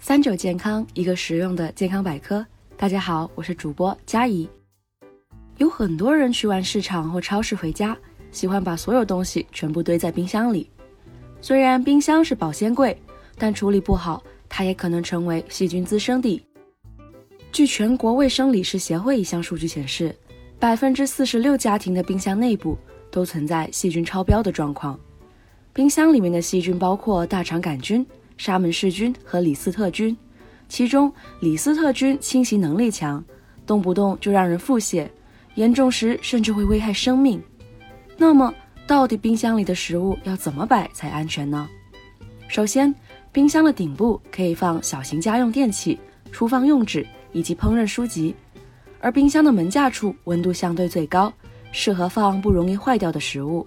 三九健康，一个实用的健康百科。大家好，我是主播佳怡。有很多人去完市场或超市回家，喜欢把所有东西全部堆在冰箱里。虽然冰箱是保鲜柜，但处理不好，它也可能成为细菌滋生地。据全国卫生理事协会一项数据显示，百分之四十六家庭的冰箱内部都存在细菌超标的状况。冰箱里面的细菌包括大肠杆菌。沙门氏菌和李斯特菌，其中李斯特菌侵袭能力强，动不动就让人腹泻，严重时甚至会危害生命。那么，到底冰箱里的食物要怎么摆才安全呢？首先，冰箱的顶部可以放小型家用电器、厨房用纸以及烹饪书籍，而冰箱的门架处温度相对最高，适合放不容易坏掉的食物，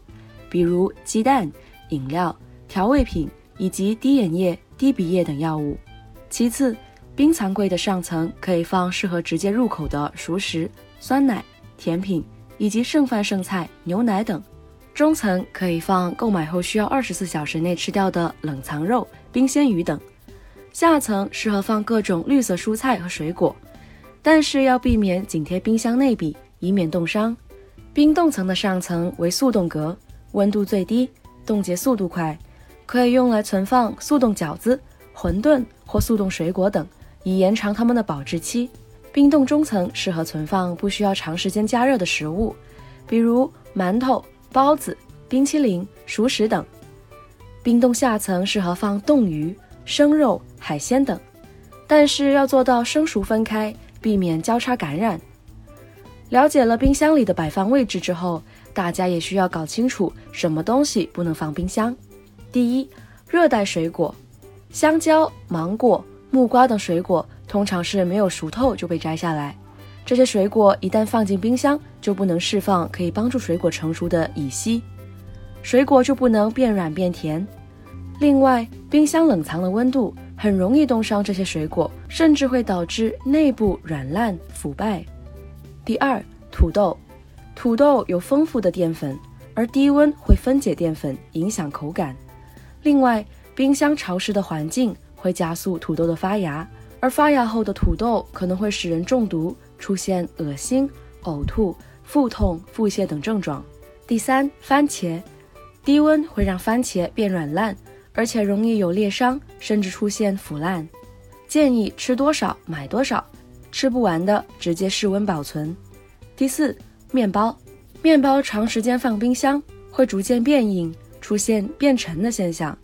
比如鸡蛋、饮料、调味品。以及滴眼液、滴鼻液等药物。其次，冰藏柜的上层可以放适合直接入口的熟食、酸奶、甜品以及剩饭剩菜、牛奶等；中层可以放购买后需要二十四小时内吃掉的冷藏肉、冰鲜鱼等；下层适合放各种绿色蔬菜和水果，但是要避免紧贴冰箱内壁，以免冻伤。冰冻层的上层为速冻格，温度最低，冻结速度快。可以用来存放速冻饺子、馄饨或速冻水果等，以延长它们的保质期。冰冻中层适合存放不需要长时间加热的食物，比如馒头、包子、冰淇淋、熟食等。冰冻下层适合放冻鱼、生肉、海鲜等，但是要做到生熟分开，避免交叉感染。了解了冰箱里的摆放位置之后，大家也需要搞清楚什么东西不能放冰箱。第一，热带水果，香蕉、芒果、木瓜等水果通常是没有熟透就被摘下来。这些水果一旦放进冰箱，就不能释放可以帮助水果成熟的乙烯，水果就不能变软变甜。另外，冰箱冷藏的温度很容易冻伤这些水果，甚至会导致内部软烂腐败。第二，土豆，土豆有丰富的淀粉，而低温会分解淀粉，影响口感。另外，冰箱潮湿的环境会加速土豆的发芽，而发芽后的土豆可能会使人中毒，出现恶心、呕吐、腹痛、腹泻等症状。第三，番茄，低温会让番茄变软烂，而且容易有裂伤，甚至出现腐烂。建议吃多少买多少，吃不完的直接室温保存。第四，面包，面包长时间放冰箱会逐渐变硬。出现变沉的现象，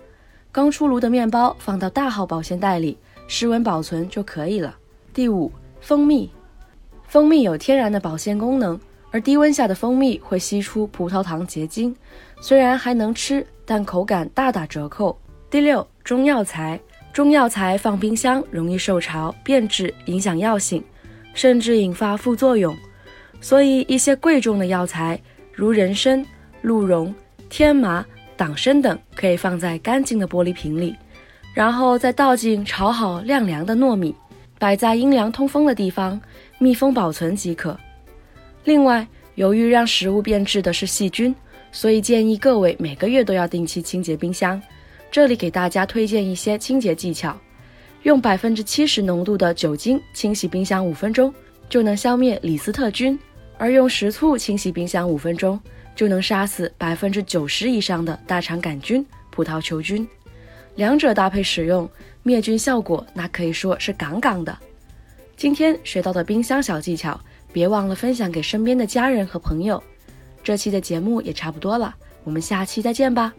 刚出炉的面包放到大号保鲜袋里，室温保存就可以了。第五，蜂蜜，蜂蜜有天然的保鲜功能，而低温下的蜂蜜会吸出葡萄糖结晶，虽然还能吃，但口感大打折扣。第六，中药材，中药材放冰箱容易受潮变质，影响药性，甚至引发副作用，所以一些贵重的药材，如人参、鹿茸、天麻。党参等可以放在干净的玻璃瓶里，然后再倒进炒好晾凉的糯米，摆在阴凉通风的地方，密封保存即可。另外，由于让食物变质的是细菌，所以建议各位每个月都要定期清洁冰箱。这里给大家推荐一些清洁技巧：用百分之七十浓度的酒精清洗冰箱五分钟，就能消灭李斯特菌；而用食醋清洗冰箱五分钟。就能杀死百分之九十以上的大肠杆菌、葡萄球菌，两者搭配使用，灭菌效果那可以说是杠杠的。今天学到的冰箱小技巧，别忘了分享给身边的家人和朋友。这期的节目也差不多了，我们下期再见吧。